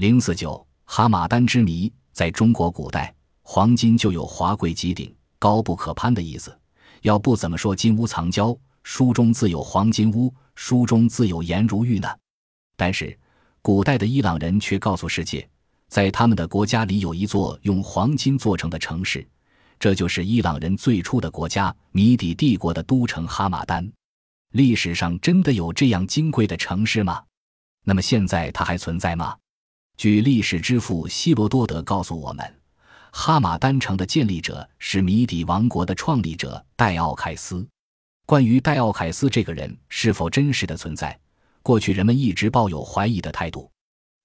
零四九哈马丹之谜，在中国古代，黄金就有华贵极顶、高不可攀的意思。要不怎么说金屋藏娇，书中自有黄金屋，书中自有颜如玉呢？但是，古代的伊朗人却告诉世界，在他们的国家里有一座用黄金做成的城市，这就是伊朗人最初的国家——米底帝国的都城哈马丹。历史上真的有这样金贵的城市吗？那么现在它还存在吗？据历史之父希罗多德告诉我们，哈马丹城的建立者是米底王国的创立者戴奥凯斯。关于戴奥凯斯这个人是否真实的存在，过去人们一直抱有怀疑的态度。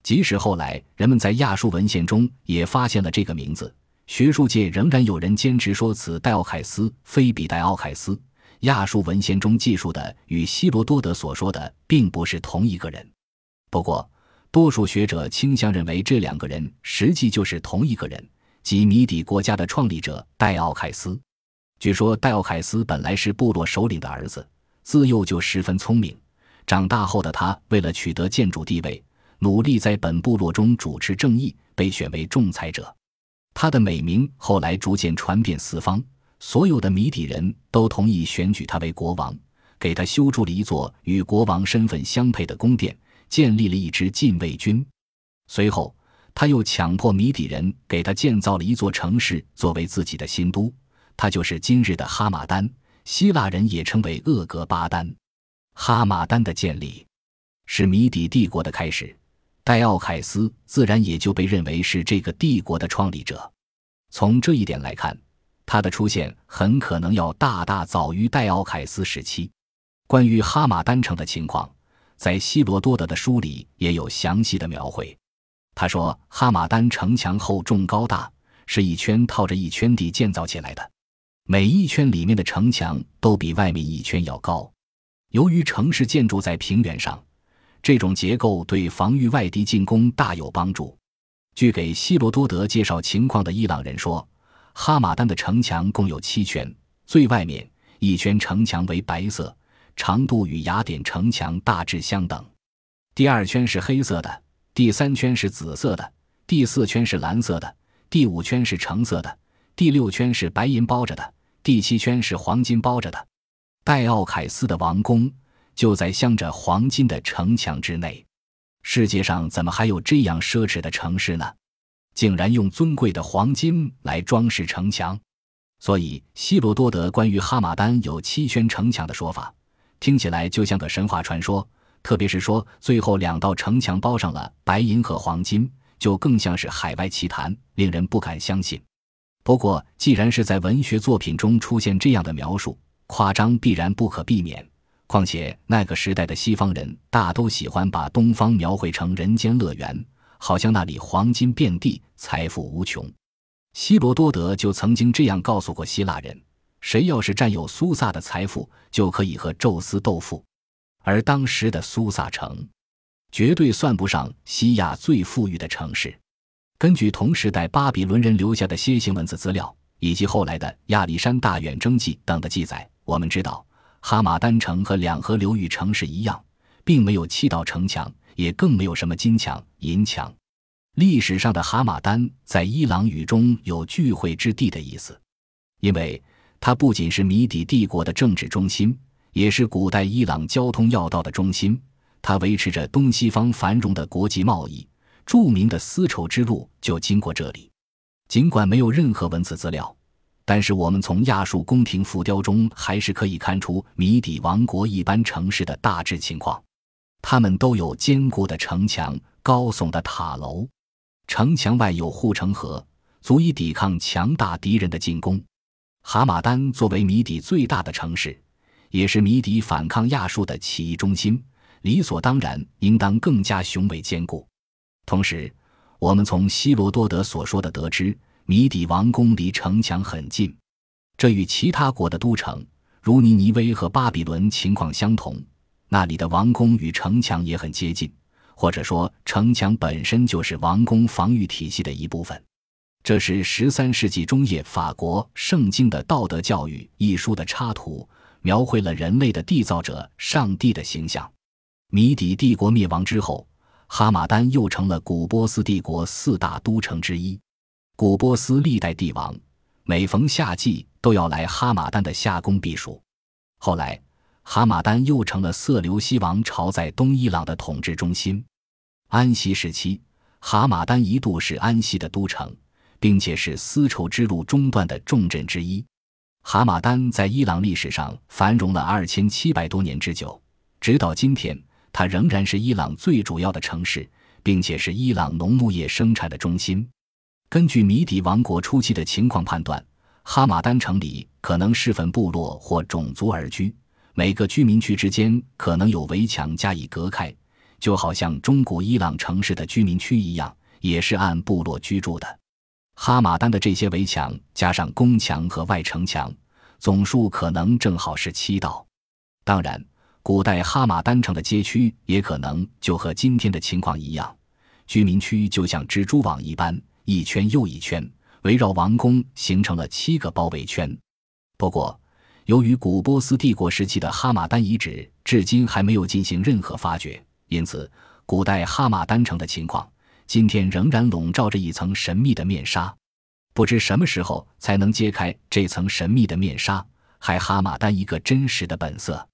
即使后来人们在亚述文献中也发现了这个名字，学术界仍然有人坚持说此戴奥凯斯非彼戴奥凯斯。亚述文献中记述的与希罗多德所说的并不是同一个人。不过，多数学者倾向认为这两个人实际就是同一个人，即谜底国家的创立者戴奥凯斯。据说戴奥凯斯本来是部落首领的儿子，自幼就十分聪明。长大后的他为了取得建主地位，努力在本部落中主持正义，被选为仲裁者。他的美名后来逐渐传遍四方。所有的谜底人都同意选举他为国王，给他修筑了一座与国王身份相配的宫殿，建立了一支禁卫军。随后，他又强迫米底人给他建造了一座城市作为自己的新都，他就是今日的哈马丹。希腊人也称为厄格巴丹。哈马丹的建立是米底帝国的开始，戴奥凯斯自然也就被认为是这个帝国的创立者。从这一点来看。他的出现很可能要大大早于戴奥凯斯时期。关于哈马丹城的情况，在希罗多德的书里也有详细的描绘。他说，哈马丹城墙厚重高大，是一圈套着一圈地建造起来的，每一圈里面的城墙都比外面一圈要高。由于城市建筑在平原上，这种结构对防御外敌进攻大有帮助。据给希罗多德介绍情况的伊朗人说。哈马丹的城墙共有七圈，最外面一圈城墙为白色，长度与雅典城墙大致相等。第二圈是黑色的，第三圈是紫色的，第四圈是蓝色的，第五圈是橙色的，第六圈是白银包着的，第七圈是黄金包着的。戴奥凯斯的王宫就在镶着黄金的城墙之内。世界上怎么还有这样奢侈的城市呢？竟然用尊贵的黄金来装饰城墙，所以希罗多德关于哈马丹有七圈城墙的说法，听起来就像个神话传说。特别是说最后两道城墙包上了白银和黄金，就更像是海外奇谈，令人不敢相信。不过，既然是在文学作品中出现这样的描述，夸张必然不可避免。况且那个时代的西方人大都喜欢把东方描绘成人间乐园。好像那里黄金遍地，财富无穷。希罗多德就曾经这样告诉过希腊人：谁要是占有苏萨的财富，就可以和宙斯斗富。而当时的苏萨城，绝对算不上西亚最富裕的城市。根据同时代巴比伦人留下的楔形文字资料，以及后来的亚历山大远征记等的记载，我们知道，哈马丹城和两河流域城市一样，并没有七道城墙。也更没有什么金墙银墙。历史上的哈马丹在伊朗语中有聚会之地的意思，因为它不仅是米底帝国的政治中心，也是古代伊朗交通要道的中心。它维持着东西方繁荣的国际贸易，著名的丝绸之路就经过这里。尽管没有任何文字资料，但是我们从亚述宫廷浮雕中还是可以看出米底王国一般城市的大致情况。他们都有坚固的城墙、高耸的塔楼，城墙外有护城河，足以抵抗强大敌人的进攻。哈马丹作为米底最大的城市，也是米底反抗亚述的起义中心，理所当然应当更加雄伟坚固。同时，我们从希罗多德所说的得知，米底王宫离城墙很近，这与其他国的都城，如尼尼微和巴比伦情况相同。那里的王宫与城墙也很接近，或者说城墙本身就是王宫防御体系的一部分。这是十三世纪中叶法国圣经的道德教育一书的插图，描绘了人类的缔造者上帝的形象。米底帝国灭亡之后，哈马丹又成了古波斯帝国四大都城之一。古波斯历代帝王每逢夏季都要来哈马丹的夏宫避暑。后来，哈马丹又成了色流西王朝在东伊朗的统治中心。安息时期，哈马丹一度是安息的都城，并且是丝绸之路中段的重镇之一。哈马丹在伊朗历史上繁荣了二千七百多年之久，直到今天，它仍然是伊朗最主要的城市，并且是伊朗农牧业生产的中心。根据米底王国初期的情况判断，哈马丹城里可能是分部落或种族而居，每个居民区之间可能有围墙加以隔开，就好像中古伊朗城市的居民区一样，也是按部落居住的。哈马丹的这些围墙加上宫墙和外城墙，总数可能正好是七道。当然，古代哈马丹城的街区也可能就和今天的情况一样，居民区就像蜘蛛网一般，一圈又一圈，围绕王宫形成了七个包围圈。不过，由于古波斯帝国时期的哈马丹遗址至今还没有进行任何发掘，因此古代哈马丹城的情况。今天仍然笼罩着一层神秘的面纱，不知什么时候才能揭开这层神秘的面纱，还哈马丹一个真实的本色。